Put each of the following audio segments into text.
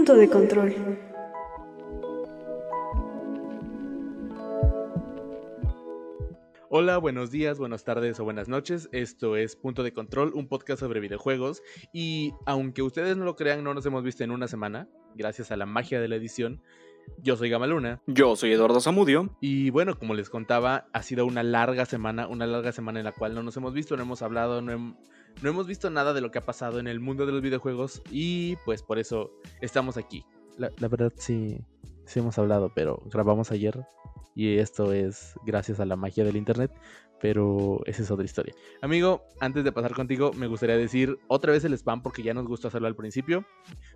Punto de control. Hola, buenos días, buenas tardes o buenas noches. Esto es Punto de Control, un podcast sobre videojuegos. Y aunque ustedes no lo crean, no nos hemos visto en una semana, gracias a la magia de la edición. Yo soy Gamaluna. Yo soy Eduardo Zamudio. Y bueno, como les contaba, ha sido una larga semana, una larga semana en la cual no nos hemos visto, no hemos hablado, no, no hemos visto nada de lo que ha pasado en el mundo de los videojuegos y pues por eso estamos aquí. La, la verdad sí, sí hemos hablado, pero grabamos ayer y esto es gracias a la magia del internet, pero esa es otra historia. Amigo, antes de pasar contigo, me gustaría decir otra vez el spam porque ya nos gustó hacerlo al principio.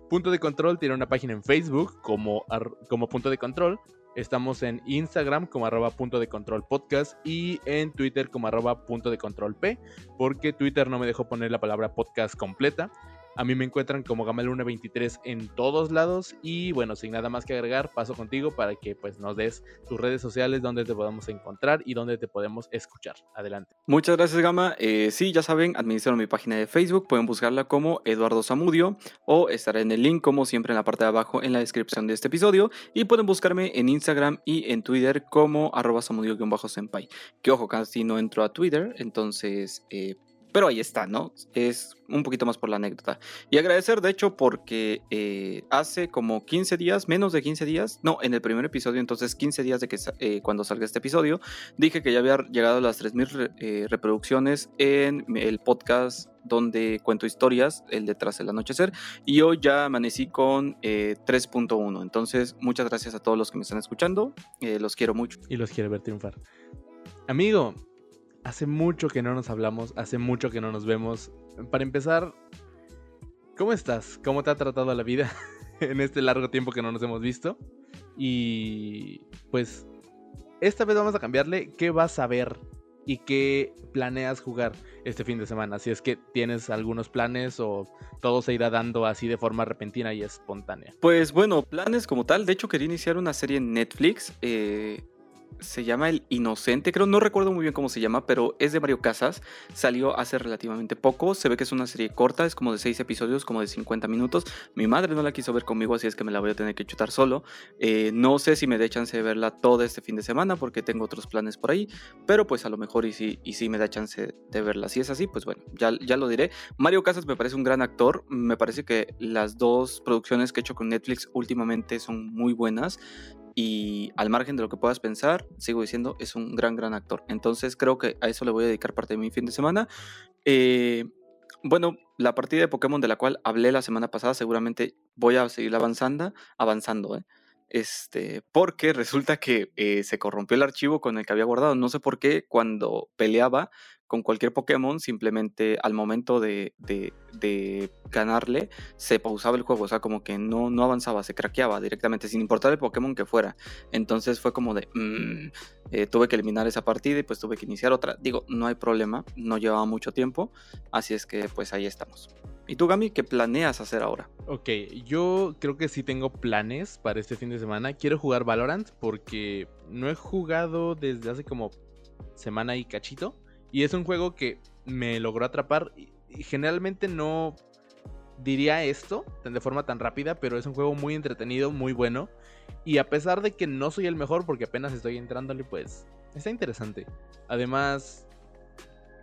Punto de Control tiene una página en Facebook como, como Punto de Control. Estamos en Instagram como arroba punto de control podcast y en Twitter como arroba punto de control P, porque Twitter no me dejó poner la palabra podcast completa. A mí me encuentran como Gamaluna23 en todos lados. Y bueno, sin nada más que agregar, paso contigo para que pues nos des tus redes sociales donde te podamos encontrar y donde te podemos escuchar. Adelante. Muchas gracias, Gama. Eh, sí, ya saben, administro mi página de Facebook. Pueden buscarla como Eduardo Zamudio o estará en el link, como siempre, en la parte de abajo en la descripción de este episodio. Y pueden buscarme en Instagram y en Twitter como arroba zamudio-senpai. Que ojo, casi no entro a Twitter, entonces eh, pero ahí está, ¿no? Es un poquito más por la anécdota. Y agradecer, de hecho, porque eh, hace como 15 días, menos de 15 días, no, en el primer episodio, entonces 15 días de que eh, cuando salga este episodio, dije que ya había llegado a las 3.000 eh, reproducciones en el podcast donde cuento historias, el detrás del anochecer, y hoy ya amanecí con 3.1. Entonces, muchas gracias a todos los que me están escuchando, los quiero mucho. Y los quiero ver triunfar. Amigo, hace mucho que no nos hablamos, hace mucho que no nos vemos. Para empezar, ¿cómo estás? ¿Cómo te ha tratado la vida en este largo tiempo que no nos hemos visto? Y pues, esta vez vamos a cambiarle. ¿Qué vas a ver y qué planeas jugar este fin de semana? Si es que tienes algunos planes o todo se irá dando así de forma repentina y espontánea. Pues bueno, planes como tal. De hecho, quería iniciar una serie en Netflix. Eh, se llama El Inocente, creo, no recuerdo muy bien cómo se llama, pero es de Mario Casas, salió hace relativamente poco, se ve que es una serie corta, es como de 6 episodios, como de 50 minutos, mi madre no la quiso ver conmigo, así es que me la voy a tener que chutar solo, eh, no sé si me dé chance de verla todo este fin de semana, porque tengo otros planes por ahí, pero pues a lo mejor y si, y si me da chance de verla, si es así, pues bueno, ya, ya lo diré. Mario Casas me parece un gran actor, me parece que las dos producciones que he hecho con Netflix últimamente son muy buenas, y al margen de lo que puedas pensar, sigo diciendo, es un gran, gran actor. Entonces creo que a eso le voy a dedicar parte de mi fin de semana. Eh, bueno, la partida de Pokémon de la cual hablé la semana pasada, seguramente voy a seguir avanzando, avanzando, ¿eh? Este, porque resulta que eh, se corrompió el archivo con el que había guardado. No sé por qué cuando peleaba con cualquier Pokémon, simplemente al momento de, ganarle, se pausaba el juego, o sea, como que no, avanzaba, se craqueaba directamente, sin importar el Pokémon que fuera. Entonces fue como de, mm, eh, tuve que eliminar esa partida y pues tuve que iniciar otra. Digo, no hay problema, no llevaba mucho tiempo, así es que pues ahí estamos. ¿Y tú, Gami, qué planeas hacer ahora? Ok, yo creo que sí tengo planes para este fin de semana. Quiero jugar Valorant porque no he jugado desde hace como semana y cachito. Y es un juego que me logró atrapar. Generalmente no diría esto de forma tan rápida, pero es un juego muy entretenido, muy bueno. Y a pesar de que no soy el mejor porque apenas estoy entrándole, pues está interesante. Además,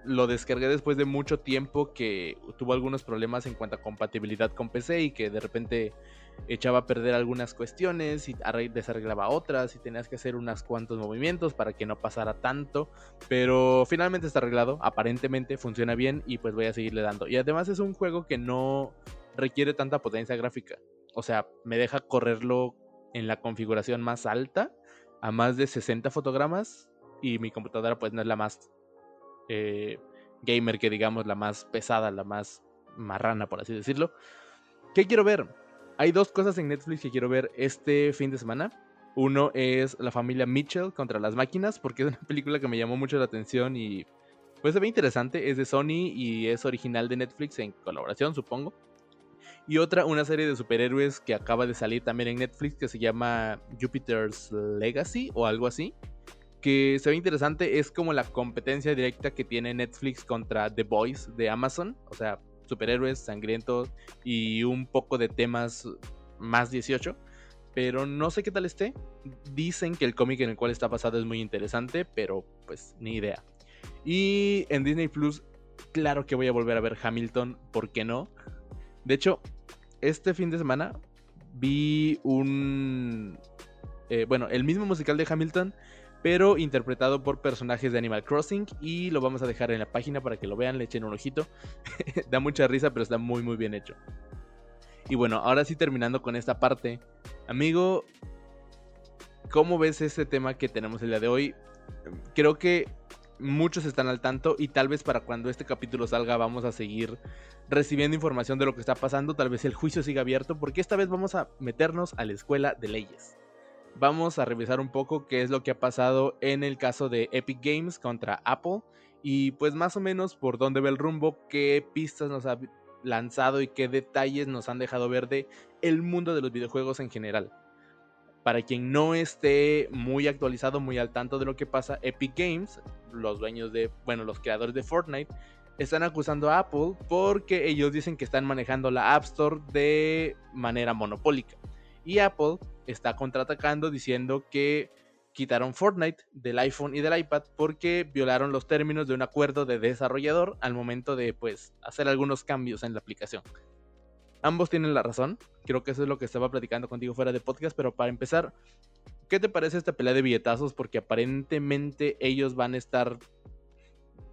lo descargué después de mucho tiempo que tuvo algunos problemas en cuanto a compatibilidad con PC y que de repente echaba a perder algunas cuestiones y desarreglaba otras y tenías que hacer unos cuantos movimientos para que no pasara tanto. Pero finalmente está arreglado, aparentemente funciona bien y pues voy a seguirle dando. Y además es un juego que no requiere tanta potencia gráfica. O sea, me deja correrlo en la configuración más alta a más de 60 fotogramas y mi computadora pues no es la más eh, gamer que digamos la más pesada, la más marrana por así decirlo. ¿Qué quiero ver? Hay dos cosas en Netflix que quiero ver este fin de semana. Uno es La familia Mitchell contra las máquinas, porque es una película que me llamó mucho la atención y pues se ve interesante. Es de Sony y es original de Netflix en colaboración, supongo. Y otra, una serie de superhéroes que acaba de salir también en Netflix que se llama Jupiter's Legacy o algo así. Que se ve interesante, es como la competencia directa que tiene Netflix contra The Boys de Amazon. O sea, superhéroes sangrientos y un poco de temas más 18. Pero no sé qué tal esté. Dicen que el cómic en el cual está basado es muy interesante, pero pues ni idea. Y en Disney Plus, claro que voy a volver a ver Hamilton, ¿por qué no? De hecho, este fin de semana vi un... Eh, bueno, el mismo musical de Hamilton, pero interpretado por personajes de Animal Crossing y lo vamos a dejar en la página para que lo vean, le echen un ojito. da mucha risa, pero está muy muy bien hecho. Y bueno, ahora sí terminando con esta parte, amigo, ¿cómo ves este tema que tenemos el día de hoy? Creo que muchos están al tanto y tal vez para cuando este capítulo salga vamos a seguir recibiendo información de lo que está pasando, tal vez el juicio siga abierto, porque esta vez vamos a meternos a la escuela de leyes. Vamos a revisar un poco qué es lo que ha pasado en el caso de Epic Games contra Apple y pues más o menos por dónde ve el rumbo, qué pistas nos ha lanzado y qué detalles nos han dejado ver de el mundo de los videojuegos en general. Para quien no esté muy actualizado, muy al tanto de lo que pasa, Epic Games, los dueños de, bueno, los creadores de Fortnite, están acusando a Apple porque ellos dicen que están manejando la App Store de manera monopólica. Y Apple está contraatacando diciendo que quitaron Fortnite del iPhone y del iPad porque violaron los términos de un acuerdo de desarrollador al momento de pues hacer algunos cambios en la aplicación ambos tienen la razón. Creo que eso es lo que estaba platicando contigo fuera de podcast, pero para empezar, ¿qué te parece esta pelea de billetazos? Porque aparentemente ellos van a estar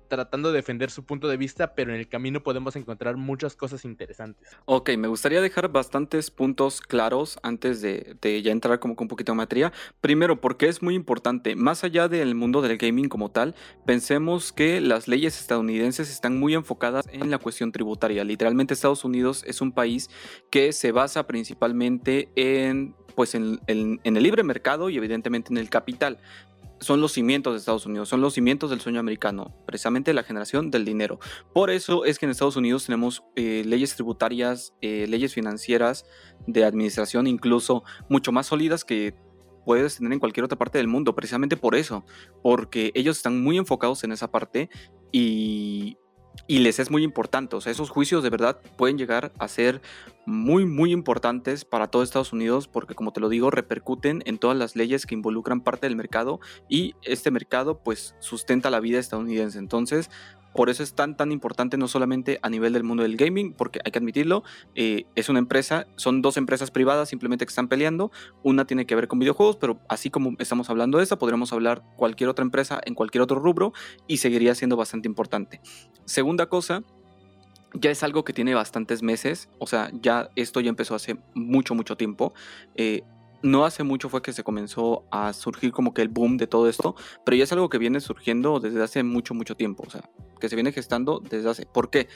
tratando de defender su punto de vista, pero en el camino podemos encontrar muchas cosas interesantes. Ok, me gustaría dejar bastantes puntos claros antes de, ya entrar como con un poquito de materia. Primero, porque es muy importante, más allá del mundo del gaming como tal, pensemos que las leyes estadounidenses están muy enfocadas en la cuestión tributaria. Literalmente Estados Unidos es un país que se basa principalmente en pues en, en, el libre mercado y evidentemente en el capital son los cimientos de Estados Unidos, son los cimientos del sueño americano, precisamente la generación del dinero. Por eso es que en Estados Unidos tenemos eh, leyes tributarias, eh, leyes financieras, de administración incluso mucho más sólidas que puedes tener en cualquier otra parte del mundo, precisamente por eso, porque ellos están muy enfocados en esa parte y y les es muy importante. O sea, esos juicios de verdad pueden llegar a ser muy, muy importantes para todo Estados Unidos porque, como te lo digo, repercuten en todas las leyes que involucran parte del mercado y este mercado pues sustenta la vida estadounidense. Entonces, por eso es tan, tan importante, no solamente a nivel del mundo del gaming, porque hay que admitirlo, eh, es una empresa, son dos empresas privadas simplemente que están peleando. Una tiene que ver con videojuegos, pero así como estamos hablando de esta, podríamos hablar cualquier otra empresa en cualquier otro rubro y seguiría siendo bastante importante. Segunda cosa, ya es algo que tiene bastantes meses, o sea, ya esto ya empezó hace mucho, mucho tiempo. Eh, no hace mucho fue que se comenzó a surgir como que el boom de todo esto, pero ya es algo que viene surgiendo desde hace mucho, mucho tiempo, o sea, que se viene gestando desde hace... ¿Por qué?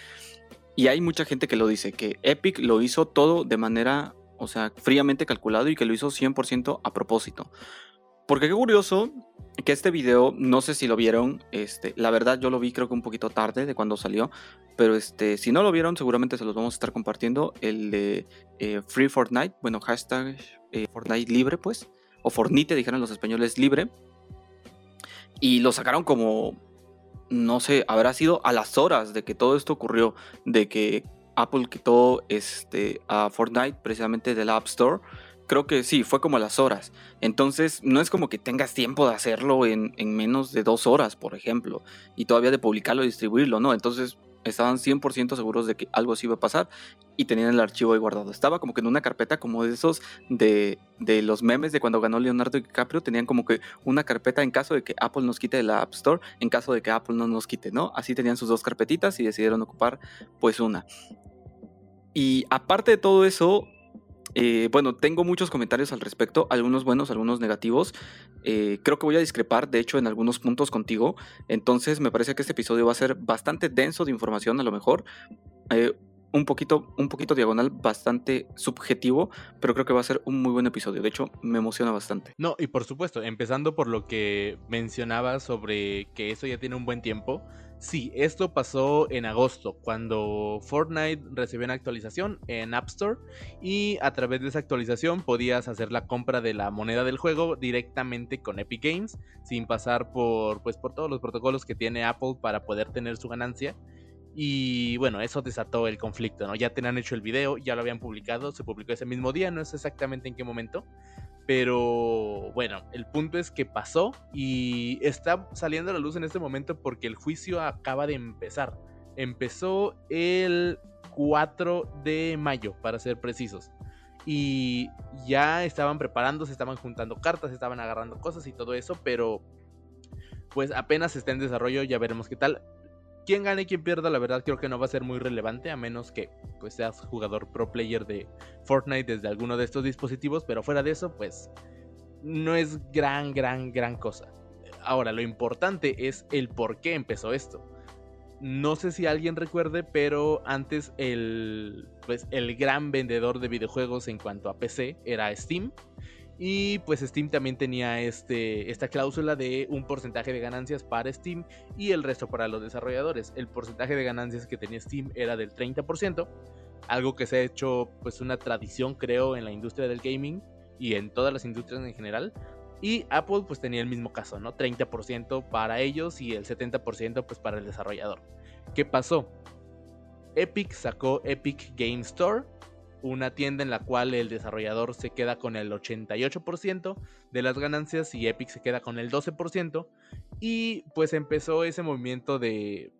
Y hay mucha gente que lo dice, que Epic lo hizo todo de manera, o sea, fríamente calculado y que lo hizo 100% a propósito. Porque qué curioso que este video, no sé si lo vieron, este, la verdad yo lo vi creo que un poquito tarde de cuando salió, pero este, si no lo vieron seguramente se los vamos a estar compartiendo, el de eh, Free Fortnite, bueno, hashtag eh, Fortnite libre pues, o Fornite dijeron los españoles libre, y lo sacaron como, no sé, habrá sido a las horas de que todo esto ocurrió, de que Apple quitó este, a Fortnite precisamente del App Store, creo que sí, fue como las horas. Entonces, no es como que tengas tiempo de hacerlo en, menos de dos horas, por ejemplo, y todavía de publicarlo y distribuirlo, ¿no? Entonces, estaban 100% seguros de que algo así iba a pasar y tenían el archivo ahí guardado. Estaba como que en una carpeta como de esos de, de, los memes de cuando ganó Leonardo DiCaprio, tenían como que una carpeta en caso de que Apple nos quite la App Store, en caso de que Apple no nos quite, ¿no? Así tenían sus dos carpetitas y decidieron ocupar pues una. Y aparte de todo eso, eh, bueno, tengo muchos comentarios al respecto, algunos buenos, algunos negativos. Eh, creo que voy a discrepar, de hecho, en algunos puntos contigo. Entonces, me parece que este episodio va a ser bastante denso de información, a lo mejor. Eh, un poquito, un poquito diagonal, bastante subjetivo, pero creo que va a ser un muy buen episodio. De hecho, me emociona bastante. No, y por supuesto, empezando por lo que mencionaba sobre que eso ya tiene un buen tiempo. Sí, esto pasó en agosto, cuando Fortnite recibió una actualización en App Store y a través de esa actualización podías hacer la compra de la moneda del juego directamente con Epic Games, sin pasar por, pues, por todos los protocolos que tiene Apple para poder tener su ganancia. Y bueno, eso desató el conflicto, ¿no? Ya tenían hecho el video, ya lo habían publicado, se publicó ese mismo día, no sé exactamente en qué momento. Pero bueno, el punto es que pasó y está saliendo a la luz en este momento porque el juicio acaba de empezar. Empezó el 4 de mayo, para ser precisos. Y ya estaban preparándose, estaban juntando cartas, estaban agarrando cosas y todo eso, pero pues apenas está en desarrollo, ya veremos qué tal. Quién gane y quién pierda, la verdad creo que no va a ser muy relevante, a menos que pues seas jugador pro player de Fortnite desde alguno de estos dispositivos, pero fuera de eso, pues no es gran, gran, gran cosa. Ahora, lo importante es el por qué empezó esto. No sé si alguien recuerde, pero antes el, pues, el gran vendedor de videojuegos en cuanto a PC era Steam. Y pues Steam también tenía este, esta cláusula de un porcentaje de ganancias para Steam y el resto para los desarrolladores. El porcentaje de ganancias que tenía Steam era del 30%, algo que se ha hecho pues una tradición creo en la industria del gaming y en todas las industrias en general. Y Apple pues tenía el mismo caso, ¿no? 30% para ellos y el 70% pues para el desarrollador. ¿Qué pasó? Epic sacó Epic Game Store, una tienda en la cual el desarrollador se queda con el 88% de las ganancias y Epic se queda con el 12%. Y pues empezó ese movimiento de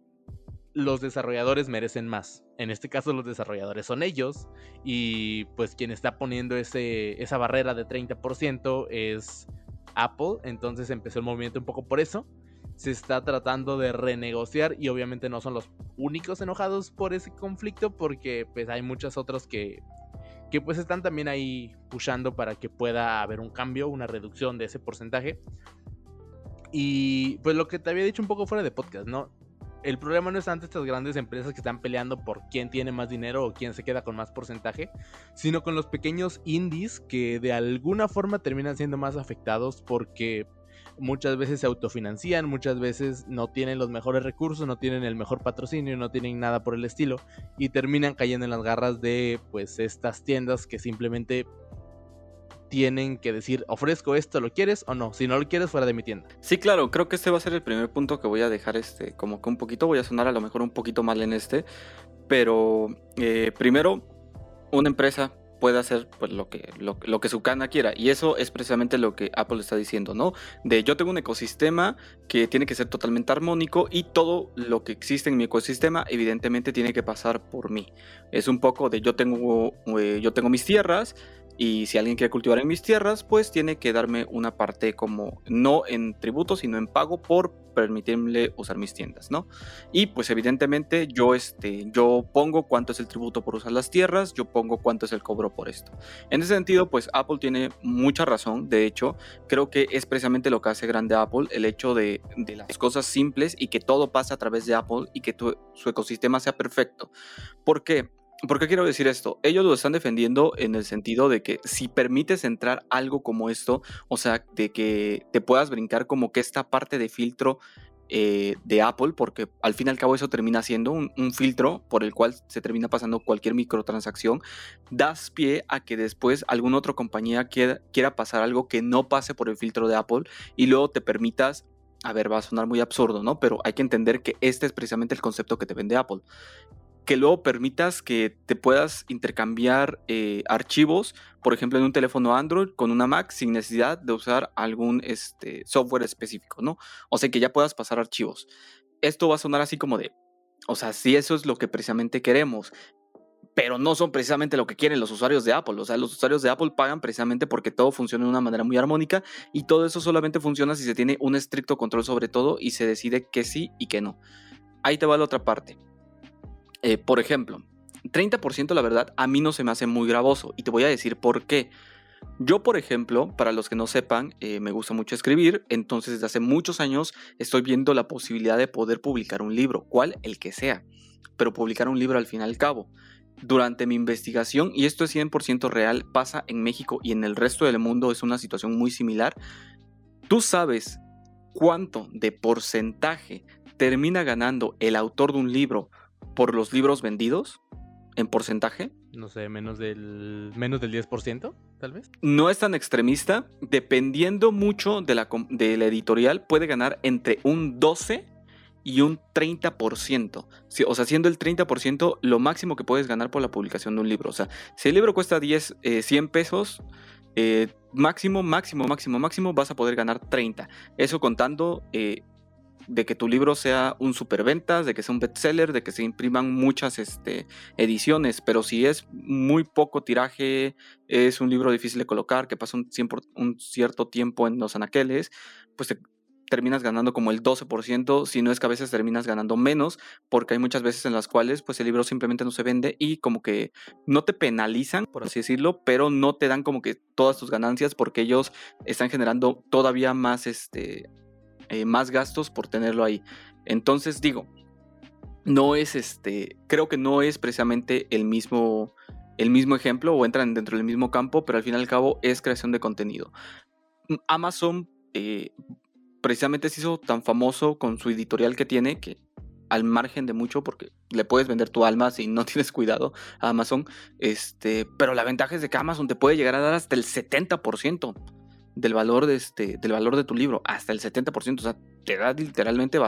los desarrolladores merecen más. En este caso los desarrolladores son ellos y pues quien está poniendo ese, esa barrera de 30% es Apple, entonces empezó el movimiento un poco por eso. Se está tratando de renegociar y obviamente no son los únicos enojados por ese conflicto porque pues hay muchas otras que, que pues están también ahí pushando para que pueda haber un cambio, una reducción de ese porcentaje. Y pues lo que te había dicho un poco fuera de podcast, ¿no? el problema no es ante estas grandes empresas que están peleando por quién tiene más dinero o quién se queda con más porcentaje, sino con los pequeños indies que de alguna forma terminan siendo más afectados porque muchas veces se autofinancian, muchas veces no tienen los mejores recursos, no tienen el mejor patrocinio, no tienen nada por el estilo y terminan cayendo en las garras de pues estas tiendas que simplemente tienen que decir, ofrezco esto, ¿lo quieres o no? Si no lo quieres, fuera de mi tienda. Sí, claro, creo que este va a ser el primer punto que voy a dejar, este, como que un poquito, voy a sonar a lo mejor un poquito mal en este, pero eh, primero, una empresa puede hacer pues, lo, que, lo, lo, que su cana quiera. Y eso es precisamente lo que Apple está diciendo, ¿no? De yo tengo un ecosistema que tiene que ser totalmente armónico y todo lo que existe en mi ecosistema evidentemente tiene que pasar por mí. Es un poco de yo tengo, eh, yo tengo mis tierras y si alguien quiere cultivar en mis tierras, pues tiene que darme una parte como no en tributo, sino en pago por permitirme usar mis tiendas, ¿no? Y pues evidentemente yo, este, yo pongo cuánto es el tributo por usar las tierras, yo pongo cuánto es el cobro por esto. En ese sentido, pues Apple tiene mucha razón. De hecho, creo que es precisamente lo que hace grande Apple, el hecho de, de las cosas simples y que todo pasa a través de Apple y que su ecosistema sea perfecto. ¿Por qué? ¿Por qué quiero decir esto? Ellos lo están defendiendo en el sentido de que si permites entrar algo como esto, o sea, de que te puedas brincar como que esta parte de filtro eh, de Apple, porque al fin y al cabo eso termina siendo un, filtro por el cual se termina pasando cualquier microtransacción, das pie a que después alguna otra compañía quiera, quiera pasar algo que no pase por el filtro de Apple y luego te permitas a ver, va a sonar muy absurdo, ¿no? Pero hay que entender que este es precisamente el concepto que te vende Apple que luego permitas que te puedas intercambiar eh, archivos, por ejemplo, en un teléfono Android con una Mac sin necesidad de usar algún este, software específico, ¿no? O sea, que ya puedas pasar archivos. Esto va a sonar así como de, o sea, si eso es lo que precisamente queremos, pero no son precisamente lo que quieren los usuarios de Apple. O sea, los usuarios de Apple pagan precisamente porque todo funciona de una manera muy armónica y todo eso solamente funciona si se tiene un estricto control sobre todo y se decide que sí y que no. Ahí te va la otra parte. Eh, por ejemplo, 30% la verdad a mí no se me hace muy gravoso y te voy a decir por qué. Yo, por ejemplo, para los que no sepan, eh, me gusta mucho escribir, entonces desde hace muchos años estoy viendo la posibilidad de poder publicar un libro, cual el que sea, pero publicar un libro al fin y al cabo. Durante mi investigación, y esto es 100% real, pasa en México y en el resto del mundo es una situación muy similar, tú sabes cuánto de porcentaje termina ganando el autor de un libro por los libros vendidos en porcentaje. No sé, menos del, menos del 10%, tal vez. No es tan extremista. Dependiendo mucho de la, de la editorial, puede ganar entre un 12 y un 30%. o sea, siendo el 30% lo máximo que puedes ganar por la publicación de un libro. O sea, si el libro cuesta 10, 100 eh, pesos, eh, máximo, máximo, máximo, máximo vas a poder ganar 30. Eso contando eh, de que tu libro sea un superventas, de que sea un bestseller, de que se impriman muchas este, ediciones, pero si es muy poco tiraje, es un libro difícil de colocar, que pasa un, cierto tiempo en los anaqueles, pues te, terminas ganando como el 12%, si no es que a veces terminas ganando menos, porque hay muchas veces en las cuales pues el libro simplemente no se vende y como que no te penalizan, por así decirlo, pero no te dan como que todas tus ganancias porque ellos están generando todavía más, este, eh, más gastos por tenerlo ahí. Entonces digo, no es este, creo que no es precisamente el mismo, el mismo ejemplo o entran dentro del mismo campo, pero al fin y al cabo es creación de contenido. Amazon eh, precisamente se hizo tan famoso con su editorial que tiene, que al margen de mucho, porque le puedes vender tu alma si no tienes cuidado a Amazon, este, pero la ventaja es de que Amazon te puede llegar a dar hasta el 70% del valor de, este, del valor de tu libro, hasta el 70%, o sea, te da literalmente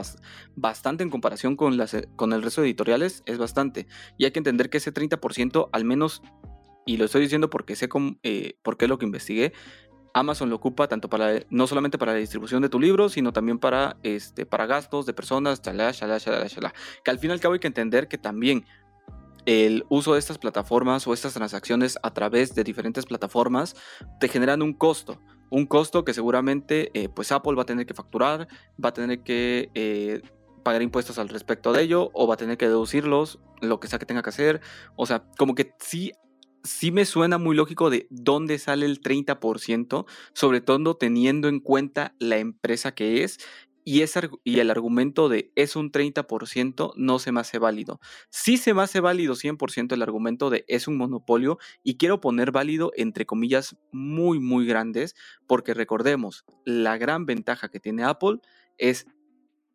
bastante en comparación con, las, con el resto de editoriales, es bastante. Y hay que entender que ese 30%, al menos, y lo estoy diciendo porque sé cómo, eh, porque es lo que investigué, Amazon lo ocupa tanto para, no solamente para la distribución de tu libro, sino también para, este, para gastos de personas, chalá, chalá, chalá, chalá. Que al fin y al cabo hay que entender que también el uso de estas plataformas o estas transacciones a través de diferentes plataformas te generan un costo. Un costo que seguramente eh, pues Apple va a tener que facturar, va a tener que eh, pagar impuestos al respecto de ello o va a tener que deducirlos, lo que sea que tenga que hacer. O sea, como que sí sí me suena muy lógico de dónde sale el 30%, sobre todo teniendo en cuenta la empresa que es y, el argumento de es un 30% no se me hace válido. Sí se me hace válido 100% el argumento de es un monopolio y quiero poner válido entre comillas muy muy grandes porque recordemos, la gran ventaja que tiene Apple es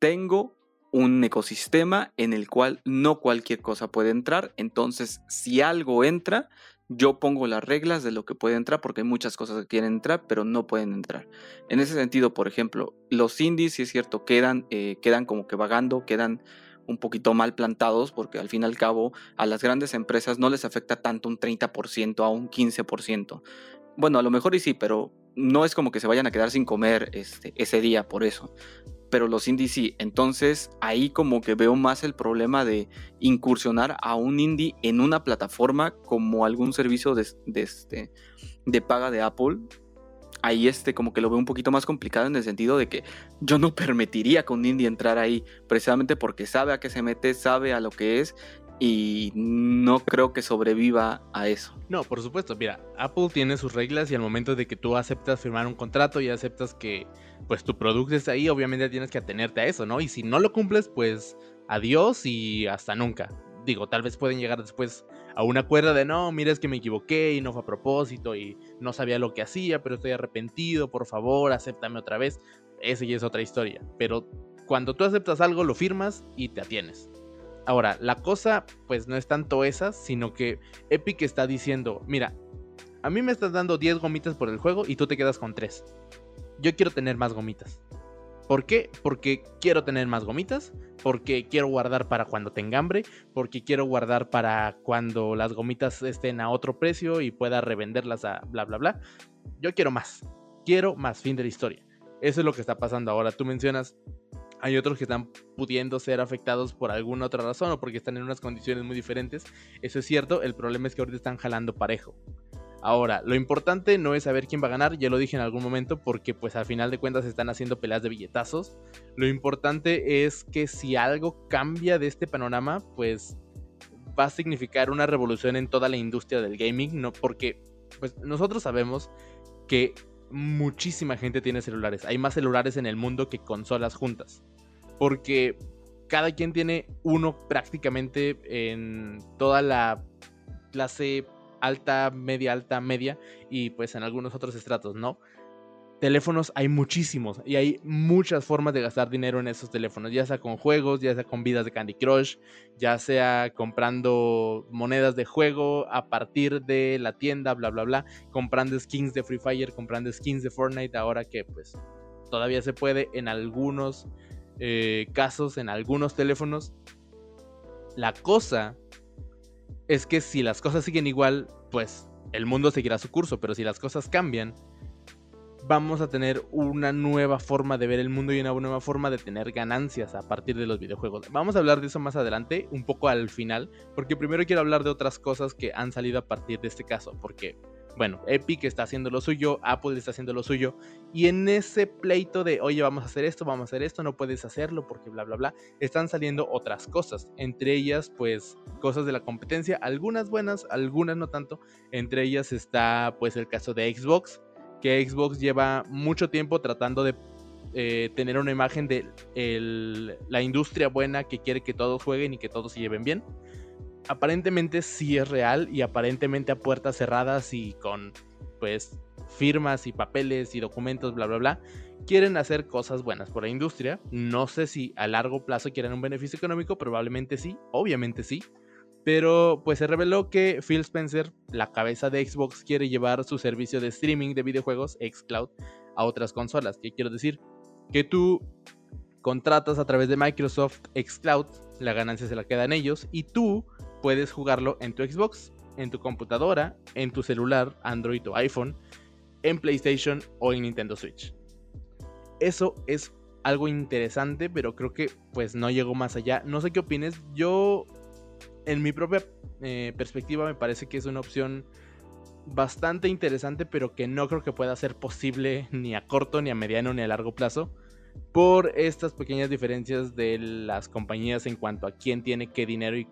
tengo un ecosistema en el cual no cualquier cosa puede entrar, entonces si algo entra, yo pongo las reglas de lo que puede entrar porque hay muchas cosas que quieren entrar pero no pueden entrar. En ese sentido, por ejemplo, los indies, si es cierto, quedan, eh, quedan como que vagando, quedan un poquito mal plantados porque al fin y al cabo a las grandes empresas no les afecta tanto un 30% a un 15%. Bueno, a lo mejor y sí, pero no es como que se vayan a quedar sin comer este, ese día por eso pero los indies sí. Entonces ahí como que veo más el problema de incursionar a un indie en una plataforma como algún servicio de, este, de paga de Apple. Ahí este como que lo veo un poquito más complicado en el sentido de que yo no permitiría que un indie entrara ahí precisamente porque sabe a qué se mete, sabe a lo que es y no creo que sobreviva a eso. No, por supuesto, mira, Apple tiene sus reglas y al momento de que tú aceptas firmar un contrato y aceptas que pues tu producto está ahí, obviamente tienes que atenerte a eso, ¿no? Y si no lo cumples, pues adiós y hasta nunca. Digo, tal vez pueden llegar después a un acuerdo de no, mira, es que me equivoqué y no fue a propósito y no sabía lo que hacía, pero estoy arrepentido, por favor, acéptame otra vez. Esa ya es otra historia. Pero cuando tú aceptas algo, lo firmas y te atienes. Ahora, la cosa pues no es tanto esa, sino que Epic está diciendo, mira, a mí me estás dando 10 gomitas por el juego y tú te quedas con 3. Yo quiero tener más gomitas. ¿Por qué? Porque quiero tener más gomitas, porque quiero guardar para cuando tenga hambre, porque quiero guardar para cuando las gomitas estén a otro precio y pueda revenderlas a bla bla bla. Yo quiero más. Quiero más fin de la historia. Eso es lo que está pasando ahora. Tú mencionas hay otros que están pudiendo ser afectados por alguna otra razón o porque están en unas condiciones muy diferentes. Eso es cierto, el problema es que ahorita están jalando parejo. Ahora, lo importante no es saber quién va a ganar, ya lo dije en algún momento, porque pues al final de cuentas están haciendo peleas de billetazos. Lo importante es que si algo cambia de este panorama, pues va a significar una revolución en toda la industria del gaming, ¿no? Porque pues nosotros sabemos que muchísima gente tiene celulares. Hay más celulares en el mundo que consolas juntas. Porque cada quien tiene uno prácticamente en toda la clase alta, media, alta, media y pues en algunos otros estratos, ¿no? teléfonos hay muchísimos y hay muchas formas de gastar dinero en esos teléfonos, ya sea con juegos, ya sea con vidas de Candy Crush, ya sea comprando monedas de juego a partir de la tienda, bla, bla, bla, comprando skins de Free Fire, comprando skins de Fortnite, ahora que pues todavía se puede en algunos eh, casos en algunos teléfonos. La cosa es que si las cosas siguen igual, pues el mundo seguirá su curso, pero si las cosas cambian, vamos a tener una nueva forma de ver el mundo y una nueva forma de tener ganancias a partir de los videojuegos. Vamos a hablar de eso más adelante, un poco al final, porque primero quiero hablar de otras cosas que han salido a partir de este caso, porque bueno, Epic está haciendo lo suyo, Apple está haciendo lo suyo, y en ese pleito de, oye, vamos a hacer esto, vamos a hacer esto, no puedes hacerlo porque bla, bla, bla, están saliendo otras cosas, entre ellas, pues, cosas de la competencia, algunas buenas, algunas no tanto, entre ellas está, pues, el caso de Xbox, que Xbox lleva mucho tiempo tratando de eh, tener una imagen de la industria buena que quiere que todos jueguen y que todos se lleven bien aparentemente sí es real y aparentemente a puertas cerradas y con pues firmas y papeles y documentos, bla, bla, bla, quieren hacer cosas buenas por la industria. No sé si a largo plazo quieren un beneficio económico, probablemente sí, obviamente sí. Pero pues se reveló que Phil Spencer, la cabeza de Xbox, quiere llevar su servicio de streaming de videojuegos, Xcloud, a otras consolas. ¿Qué quiero decir? Que tú contratas a través de Microsoft Xcloud, la ganancia se la quedan ellos, y tú puedes jugarlo en tu Xbox, en tu computadora, en tu celular, Android o iPhone, en PlayStation o en Nintendo Switch. Eso es algo interesante, pero creo que pues no llegó más allá. No sé qué opines. Yo, en mi propia eh, perspectiva, me parece que es una opción bastante interesante, pero que no creo que pueda ser posible ni a corto, ni a mediano, ni a largo plazo. Por estas pequeñas diferencias de las compañías en cuanto a quién tiene qué dinero y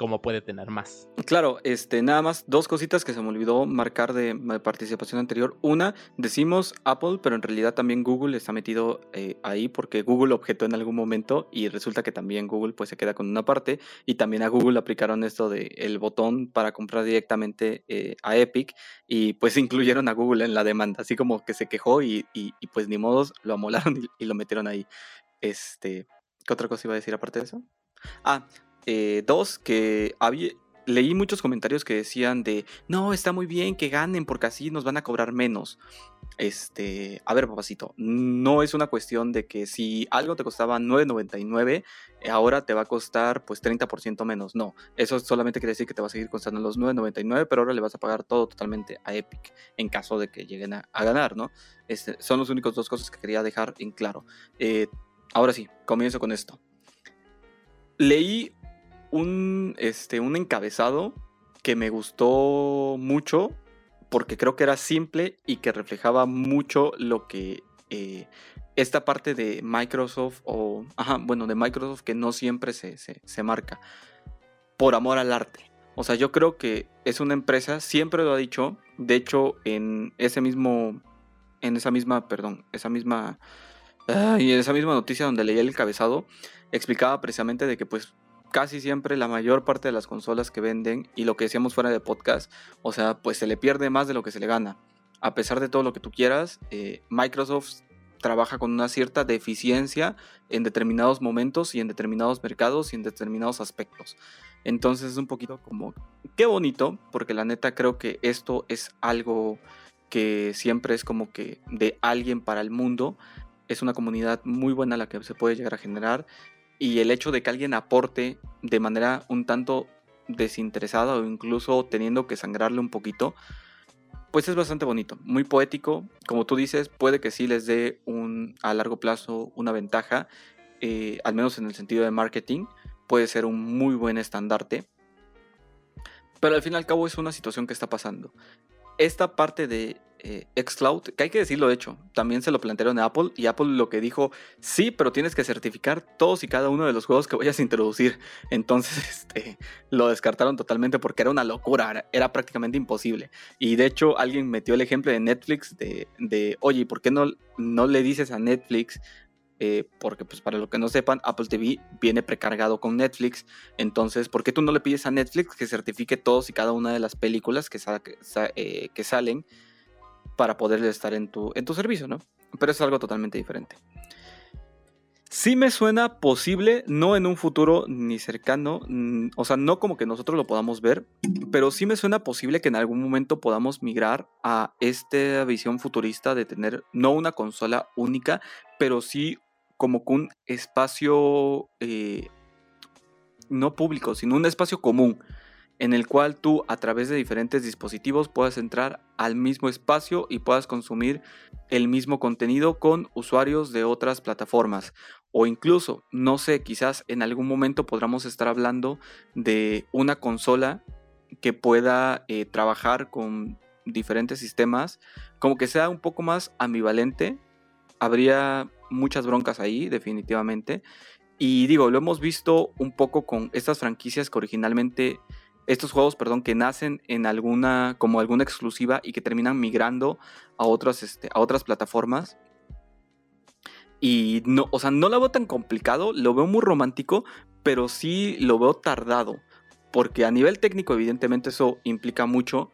cómo puede tener más. Claro, este, nada más dos cositas que se me olvidó marcar de, participación anterior. Una, decimos Apple, pero en realidad también Google está metido eh, ahí porque Google objetó en algún momento y resulta que también Google pues se queda con una parte y también a Google aplicaron esto de botón para comprar directamente eh, a Epic y pues incluyeron a Google en la demanda, así como que se quejó y, pues ni modos lo amolaron y, y lo metieron ahí. Este, ¿qué otra cosa iba a decir aparte de eso? Ah, eh, dos, que había, leí muchos comentarios que decían de, no, está muy bien que ganen porque así nos van a cobrar menos. Este, a ver, papacito, no es una cuestión de que si algo te costaba 9.99, ahora te va a costar pues 30% menos. No, eso solamente quiere decir que te va a seguir costando los 9.99, pero ahora le vas a pagar todo totalmente a Epic en caso de que lleguen a, ganar, ¿no? Este, son los únicos dos cosas que quería dejar en claro. Eh, ahora sí, comienzo con esto. Leí un, este, un encabezado que me gustó mucho porque creo que era simple y que reflejaba mucho lo que eh, esta parte de Microsoft o, ajá, bueno, de Microsoft que no siempre se, se, marca por amor al arte. O sea, yo creo que es una empresa, siempre lo ha dicho, de hecho en ese mismo, en esa misma, perdón, esa misma, y en esa misma noticia donde leía el encabezado, explicaba precisamente de que pues casi siempre la mayor parte de las consolas que venden y lo que decíamos fuera de podcast, o sea, pues se le pierde más de lo que se le gana. A pesar de todo lo que tú quieras, eh, Microsoft trabaja con una cierta deficiencia en determinados momentos y en determinados mercados y en determinados aspectos. Entonces es un poquito como, qué bonito, porque la neta creo que esto es algo que siempre es como que de alguien para el mundo. Es una comunidad muy buena la que se puede llegar a generar y el hecho de que alguien aporte de manera un tanto desinteresada o incluso teniendo que sangrarle un poquito, pues es bastante bonito, muy poético. Como tú dices, puede que sí les dé un, a largo plazo una ventaja, eh, al menos en el sentido de marketing, puede ser un muy buen estandarte. Pero al fin y al cabo es una situación que está pasando. Esta parte de eh, Xcloud, que hay que decirlo de hecho, también se lo plantearon a Apple y Apple lo que dijo, sí, pero tienes que certificar todos y cada uno de los juegos que vayas a introducir. Entonces este, lo descartaron totalmente porque era una locura, era, prácticamente imposible. Y de hecho alguien metió el ejemplo de Netflix de, de oye, ¿por qué no, no le dices a Netflix eh, porque pues para lo que no sepan, Apple TV viene precargado con Netflix, entonces, ¿por qué tú no le pides a Netflix que certifique todos y cada una de las películas que, eh, que salen para poder estar en tu, en tu servicio, ¿no? Pero es algo totalmente diferente. Sí me suena posible, no en un futuro ni cercano, mm, o sea, no como que nosotros lo podamos ver, pero sí me suena posible que en algún momento podamos migrar a esta visión futurista de tener no una consola única, pero sí como un espacio eh, no público, sino un espacio común en el cual tú a través de diferentes dispositivos puedas entrar al mismo espacio y puedas consumir el mismo contenido con usuarios de otras plataformas. O incluso, no sé, quizás en algún momento podamos estar hablando de una consola que pueda eh, trabajar con diferentes sistemas, como que sea un poco más ambivalente. Habría muchas broncas ahí, definitivamente. Y digo, lo hemos visto un poco con estas franquicias que originalmente estos juegos, perdón, que nacen en alguna, como alguna exclusiva y que terminan migrando a otras, este, a otras plataformas. Y no, o sea, no lo veo tan complicado, lo veo muy romántico, pero sí lo veo tardado. Porque a nivel técnico, evidentemente, eso implica mucho.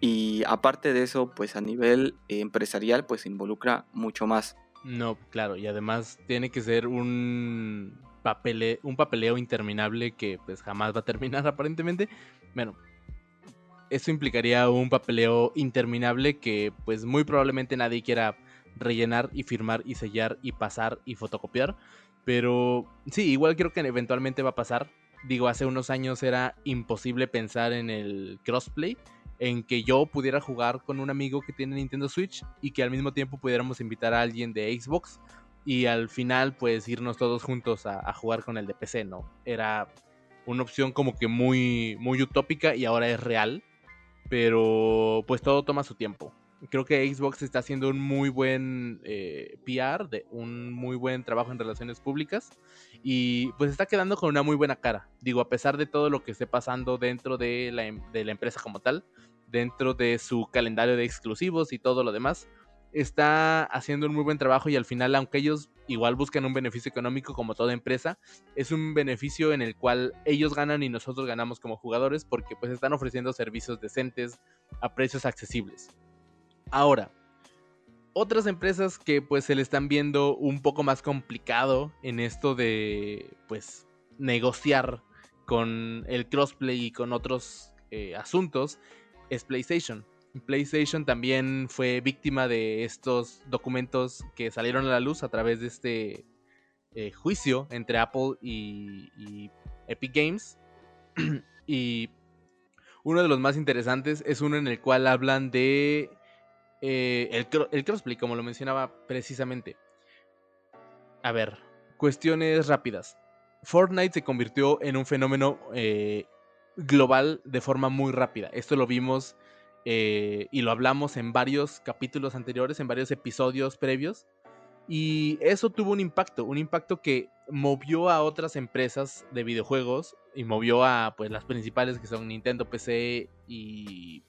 Y aparte de eso, pues a nivel empresarial, pues involucra mucho más. No, claro, y además tiene que ser un un papeleo interminable que pues jamás va a terminar aparentemente. Bueno, eso implicaría un papeleo interminable que pues muy probablemente nadie quiera rellenar y firmar y sellar y pasar y fotocopiar. Pero sí, igual creo que eventualmente va a pasar. Digo, hace unos años era imposible pensar en el crossplay, en que yo pudiera jugar con un amigo que tiene Nintendo Switch y que al mismo tiempo pudiéramos invitar a alguien de Xbox y al final pues irnos todos juntos a, jugar con el de PC, ¿no? Era una opción como que muy, muy utópica y ahora es real, pero pues todo toma su tiempo. Creo que Xbox está haciendo un muy buen eh, PR, un muy buen trabajo en relaciones públicas y pues está quedando con una muy buena cara. Digo, a pesar de todo lo que esté pasando dentro de la, em, de la empresa como tal, dentro de su calendario de exclusivos y todo lo demás, está haciendo un muy buen trabajo y al final, aunque ellos igual buscan un beneficio económico como toda empresa, es un beneficio en el cual ellos ganan y nosotros ganamos como jugadores porque pues están ofreciendo servicios decentes a precios accesibles. Ahora, otras empresas que pues se le están viendo un poco más complicado en esto de pues negociar con el crossplay y con otros eh, asuntos es PlayStation. PlayStation también fue víctima de estos documentos que salieron a la luz a través de este eh, juicio entre Apple y, Epic Games. y uno de los más interesantes es uno en el cual hablan de eh, el, el, crossplay, como lo mencionaba precisamente. A ver, cuestiones rápidas. Fortnite se convirtió en un fenómeno eh, global de forma muy rápida. Esto lo vimos eh, y lo hablamos en varios capítulos anteriores, en varios episodios previos. Y eso tuvo un impacto, un impacto que movió a otras empresas de videojuegos y movió a pues las principales que son Nintendo, PC y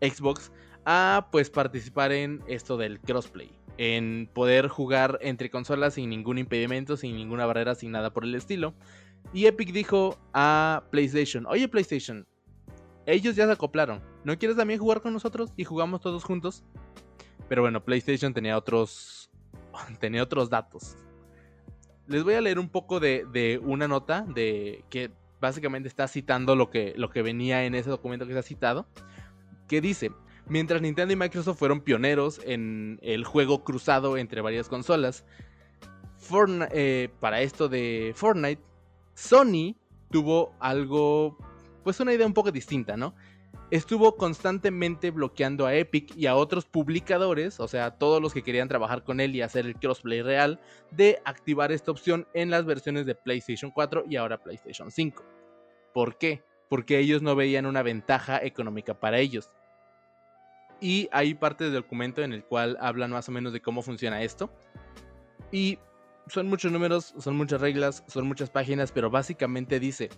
Xbox a pues participar en esto del crossplay, en poder jugar entre consolas sin ningún impedimento, sin ninguna barrera, sin nada por el estilo. Y Epic dijo a PlayStation, "Oye PlayStation, ellos ya se acoplaron. ¿No quieres también jugar con nosotros? Y jugamos todos juntos. Pero bueno, PlayStation tenía otros. tenía otros datos. Les voy a leer un poco de, una nota de que básicamente está citando lo que, lo que venía en ese documento que se ha citado. Que dice. Mientras Nintendo y Microsoft fueron pioneros en el juego cruzado entre varias consolas, eh, para esto de Fortnite, Sony tuvo algo pues una idea un poco distinta, ¿no? Estuvo constantemente bloqueando a Epic y a otros publicadores, o sea, todos los que querían trabajar con él y hacer el crossplay real, de activar esta opción en las versiones de PlayStation 4 y ahora PlayStation 5. ¿Por qué? Porque ellos no veían una ventaja económica para ellos. Y hay parte del documento en el cual hablan más o menos de cómo funciona esto. Y son muchos números, son muchas reglas, son muchas páginas, pero básicamente dice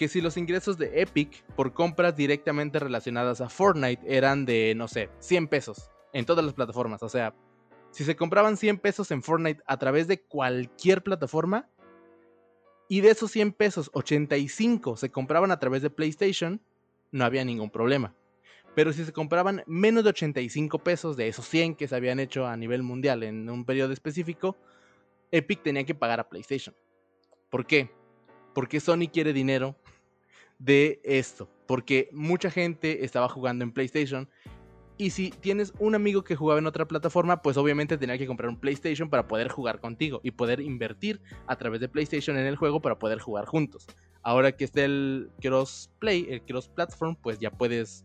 que si los ingresos de Epic por compras directamente relacionadas a Fortnite eran de, no sé, 100 pesos en todas las plataformas, o sea, si se compraban 100 pesos en Fortnite a través de cualquier plataforma, y de esos 100 pesos, 85 se compraban a través de PlayStation, no había ningún problema. Pero si se compraban menos de 85 pesos de esos 100 que se habían hecho a nivel mundial en un periodo específico, Epic tenía que pagar a PlayStation. ¿Por qué? Porque Sony quiere dinero de esto, porque mucha gente estaba jugando en PlayStation Y si tienes un amigo que jugaba en otra plataforma, pues obviamente tenía que comprar un PlayStation para poder jugar contigo y poder invertir a través de PlayStation en el juego para poder jugar juntos. Ahora que esté el crossplay, el cross platform, pues ya puedes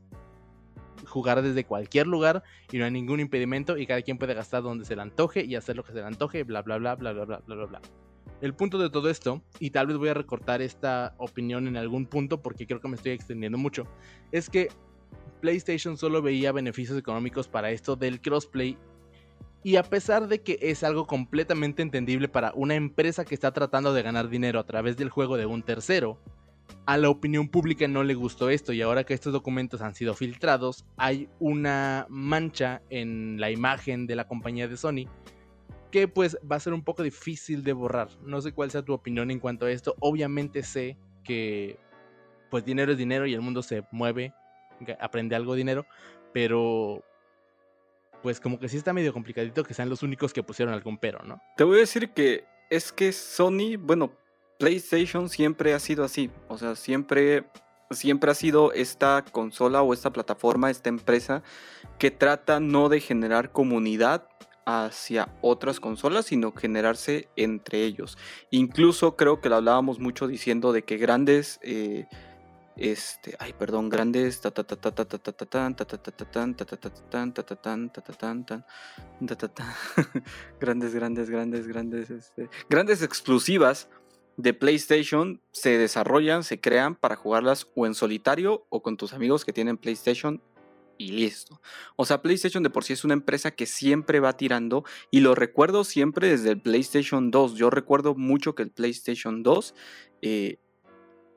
jugar desde cualquier lugar y no hay ningún impedimento y cada quien puede gastar donde se le antoje y hacer lo que se le antoje, bla bla bla bla bla bla bla bla. El punto de todo esto, y tal vez voy a recortar esta opinión en algún punto porque creo que me estoy extendiendo mucho, es que PlayStation solo veía beneficios económicos para esto del crossplay. Y a pesar de que es algo completamente entendible para una empresa que está tratando de ganar dinero a través del juego de un tercero, a la opinión pública no le gustó esto y ahora que estos documentos han sido filtrados, hay una mancha en la imagen de la compañía de Sony que pues va a ser un poco difícil de borrar. No sé cuál sea tu opinión en cuanto a esto. Obviamente sé que pues dinero es dinero y el mundo se mueve, aprende algo de dinero, pero pues como que sí está medio complicadito que sean los únicos que pusieron algún pero, ¿no? Te voy a decir que es que Sony, bueno, PlayStation siempre ha sido así, o sea, siempre siempre ha sido esta consola o esta plataforma, esta empresa que trata no de generar comunidad hacia otras consolas, sino generarse entre ellos. Incluso creo que lo hablábamos mucho diciendo de que grandes este, ay, perdón, grandes grandes, grandes, grandes, grandes, este, grandes exclusivas de PlayStation se desarrollan, se crean para jugarlas o en solitario o con tus amigos que tienen PlayStation y listo. O sea, PlayStation de por sí es una empresa que siempre va tirando y lo recuerdo siempre desde el PlayStation 2. Yo recuerdo mucho que el PlayStation 2 eh,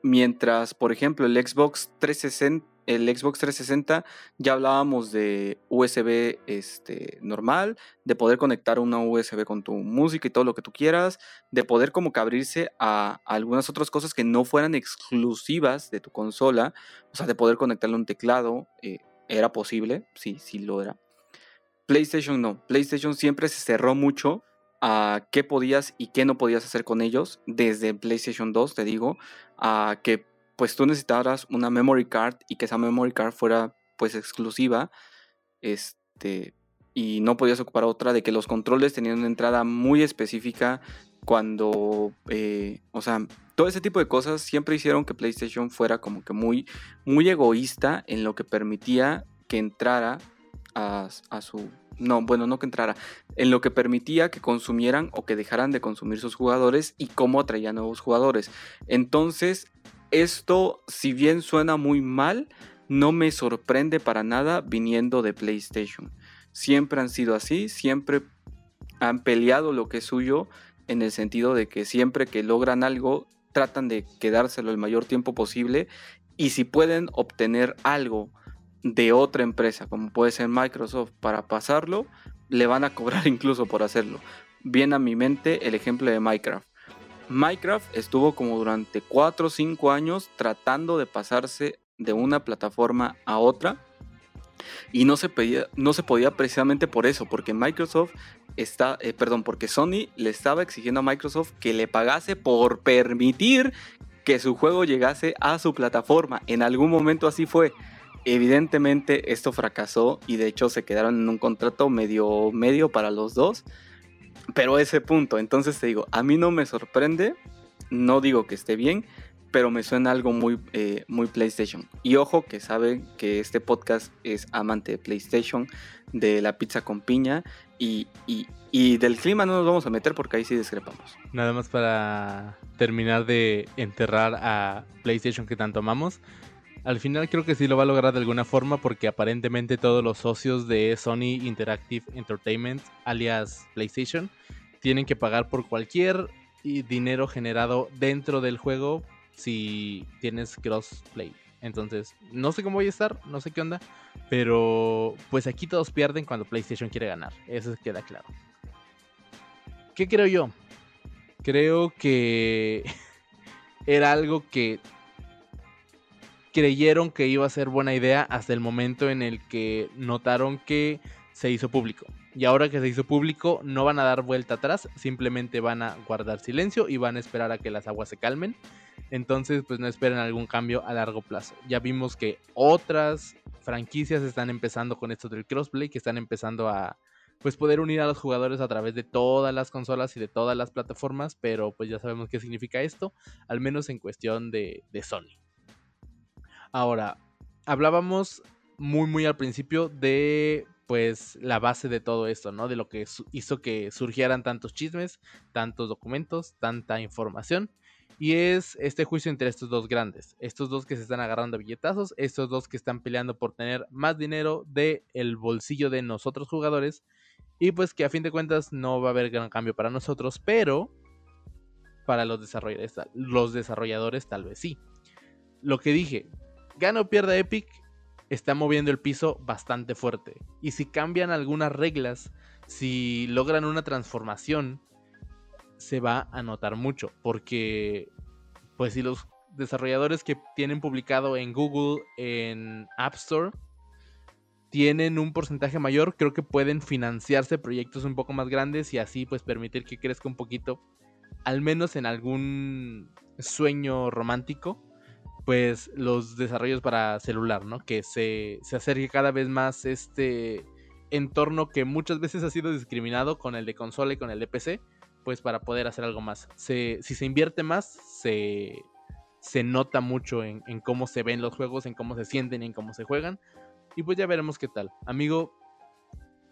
Mientras, por ejemplo, el Xbox 360, el Xbox 360 ya hablábamos de USB este, normal, de poder conectar una USB con tu música y todo lo que tú quieras, de poder como que abrirse a, algunas otras cosas que no fueran exclusivas de tu consola, o sea, de poder conectarle un teclado, eh, era posible, sí, sí lo era. PlayStation no, PlayStation siempre se cerró mucho a qué podías y qué no podías hacer con ellos desde PlayStation 2, te digo, a que pues tú necesitaras una memory card y que esa memory card fuera pues exclusiva, este, y no podías ocupar otra, de que los controles tenían una entrada muy específica cuando, eh, o sea, todo ese tipo de cosas siempre hicieron que PlayStation fuera como que muy, muy egoísta en lo que permitía que entrara a, a su no, bueno, no que entrara, en lo que permitía que consumieran o que dejaran de consumir sus jugadores y cómo atraía nuevos jugadores. Entonces, esto, si bien suena muy mal, no me sorprende para nada viniendo de PlayStation. Siempre han sido así, siempre han peleado lo que es suyo en el sentido de que siempre que logran algo tratan de quedárselo el mayor tiempo posible y si pueden obtener algo de otra empresa, como puede ser Microsoft, para pasarlo, le van a cobrar incluso por hacerlo. Viene a mi mente el ejemplo de Minecraft. Minecraft estuvo como durante 4 o 5 años tratando de pasarse de una plataforma a otra y no se, pedía, no se podía precisamente por eso, porque Microsoft está, eh, perdón, porque Sony le estaba exigiendo a Microsoft que le pagase por permitir que su juego llegase a su plataforma. En algún momento así fue. Evidentemente esto fracasó y de hecho se quedaron en un contrato medio medio para los dos. Pero ese punto, entonces te digo, a mí no me sorprende, no digo que esté bien, pero me suena algo muy, eh, muy PlayStation. Y ojo que saben que este podcast es amante de PlayStation, de la pizza con piña y, y, y, del clima no nos vamos a meter porque ahí sí discrepamos. Nada más para terminar de enterrar a PlayStation que tanto amamos. Al final creo que sí lo va a lograr de alguna forma porque aparentemente todos los socios de Sony Interactive Entertainment, alias PlayStation, tienen que pagar por cualquier dinero generado dentro del juego si tienes crossplay. Entonces, no sé cómo voy a estar, no sé qué onda, pero pues aquí todos pierden cuando PlayStation quiere ganar, eso queda claro. ¿Qué creo yo? Creo que era algo que creyeron que iba a ser buena idea hasta el momento en el que notaron que se hizo público. Y ahora que se hizo público, no van a dar vuelta atrás, simplemente van a guardar silencio y van a esperar a que las aguas se calmen. Entonces, pues no esperen algún cambio a largo plazo. Ya vimos que otras franquicias están empezando con esto del crossplay, que están empezando a pues poder unir a los jugadores a través de todas las consolas y de todas las plataformas, pero pues ya sabemos qué significa esto, al menos en cuestión de, Sony. Ahora, hablábamos muy muy al principio de pues la base de todo esto, ¿no? De lo que hizo que surgieran tantos chismes, tantos documentos, tanta información. Y es este juicio entre estos dos grandes, estos dos que se están agarrando billetazos, estos dos que están peleando por tener más dinero del el bolsillo de nosotros jugadores. Y pues que a fin de cuentas no va a haber gran cambio para nosotros, pero para los desarrolladores, los desarrolladores tal vez sí. Lo que dije, gana o pierda Epic, está moviendo el piso bastante fuerte. Y si cambian algunas reglas, si logran una transformación, se va a notar mucho. Porque, pues si los desarrolladores que tienen publicado en Google, en App Store, tienen un porcentaje mayor, creo que pueden financiarse proyectos un poco más grandes y así pues permitir que crezca un poquito, al menos en algún sueño romántico pues los desarrollos para celular, ¿no? Que se, acerque cada vez más este entorno que muchas veces ha sido discriminado con el de consola y con el de PC, pues para poder hacer algo más. si se invierte más, se, se nota mucho en, en, cómo se ven los juegos, en cómo se sienten en cómo se juegan. Y pues ya veremos qué tal. Amigo,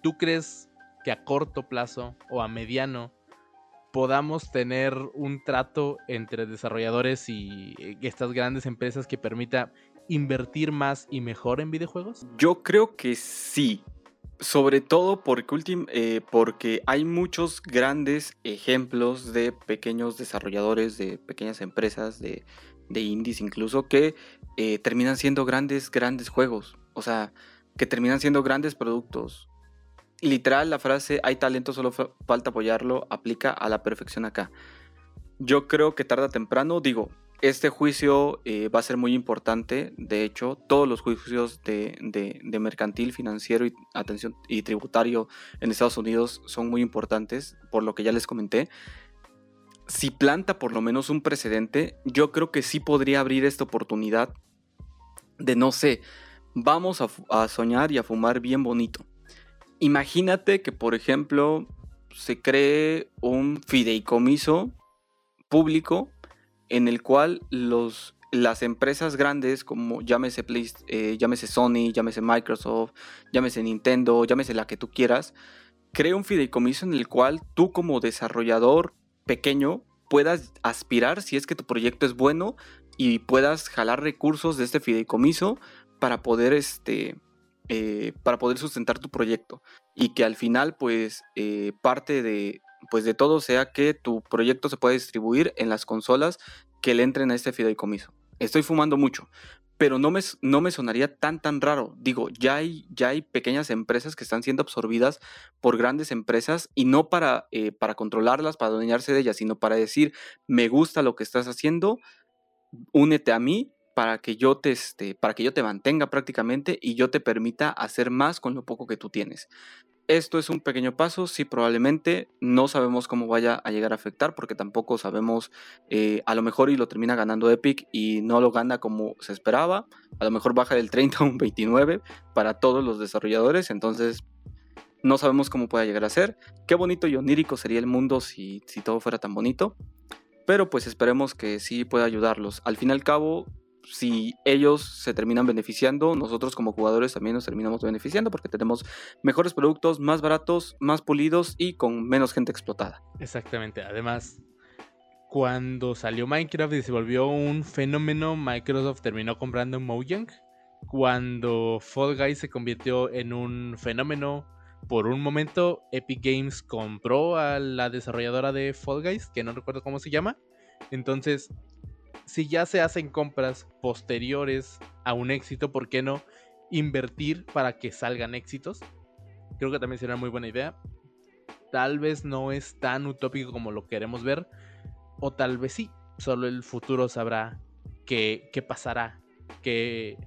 ¿tú crees que a corto plazo o a mediano podamos tener un trato entre desarrolladores y eh, estas grandes empresas que permita invertir más y mejor en videojuegos? Yo creo que sí. Sobre todo porque, eh, porque hay muchos grandes ejemplos de pequeños desarrolladores, de pequeñas empresas, de, indies incluso, que eh, terminan siendo grandes, grandes juegos. O sea, que terminan siendo grandes productos literal la frase hay talento, solo falta apoyarlo, aplica a la perfección acá. Yo creo que tarda temprano, digo, este juicio eh, va a ser muy importante, de hecho, todos los juicios de, mercantil, financiero y, atención, y tributario en Estados Unidos son muy importantes, por lo que ya les comenté. Si planta por lo menos un precedente, yo creo que sí podría abrir esta oportunidad de, no sé, vamos a soñar y a fumar bien bonito Imagínate que, por ejemplo, se cree un fideicomiso público en el cual los, las empresas grandes, como llámese, Play, eh, llámese Sony, llámese Microsoft, llámese Nintendo, llámese la que tú quieras, cree un fideicomiso en el cual tú como desarrollador pequeño puedas aspirar si es que tu proyecto es bueno y puedas jalar recursos de este fideicomiso para poder este, eh, para poder sustentar tu proyecto. Y que al final pues eh, parte de pues de todo sea que tu proyecto se pueda distribuir en las consolas que le entren a este fideicomiso. Estoy fumando mucho, pero no me, no me sonaría tan tan raro. Digo, ya hay, ya hay pequeñas empresas que están siendo absorbidas por grandes empresas y no para, eh, para controlarlas, para adueñarse de ellas, sino para decir, me gusta lo que estás haciendo, únete a mí para que yo te este, para que yo te mantenga prácticamente y yo te permita hacer más con lo poco que tú tienes. Esto es un pequeño paso, sí probablemente no sabemos cómo vaya a llegar a afectar porque tampoco sabemos eh, a lo mejor y lo termina ganando Epic y no lo gana como se esperaba, a lo mejor baja del 30 a un 29 para todos los desarrolladores, entonces no sabemos cómo pueda llegar a ser. Qué bonito y onírico sería el mundo si, si todo fuera tan bonito, pero pues esperemos que sí pueda ayudarlos. Al fin y al cabo, si ellos se terminan beneficiando, nosotros como jugadores también nos terminamos beneficiando porque tenemos mejores productos, más baratos, más pulidos y con menos gente explotada. Exactamente. Además, cuando salió Minecraft y se volvió un fenómeno, Microsoft terminó comprando Mojang. Cuando Fall Guys se convirtió en un fenómeno, por un momento Epic Games compró a la desarrolladora de Fall Guys, que no recuerdo cómo se llama. Entonces, si ya se hacen compras posteriores a un éxito, ¿por qué no invertir para que salgan éxitos? Creo que también será una muy buena idea. Tal vez no es tan utópico como lo queremos ver, o tal vez sí, solo el futuro sabrá qué, qué pasará, qué,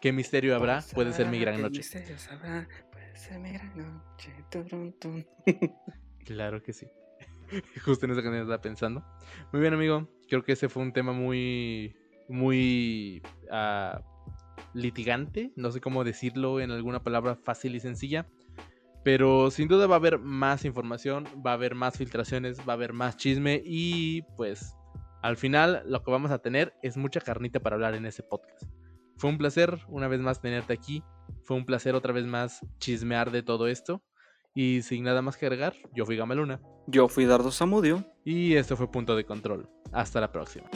qué, misterio habrá, puede ser mi gran noche. puede ser mi gran noche. claro que sí. Justo en esa canción estaba pensando. Muy bien, amigo. Creo que ese fue un tema muy, muy uh, litigante, no sé cómo decirlo en alguna palabra fácil y sencilla, pero sin duda va a haber más información, va a haber más filtraciones, va a haber más chisme y pues al final lo que vamos a tener es mucha carnita para hablar en ese podcast. Fue un placer una vez más tenerte aquí, fue un placer otra vez más chismear de todo esto. Y sin nada más que agregar, yo fui Gamaluna. Yo fui Dardo Samudio. Y esto fue Punto de Control. Hasta la próxima.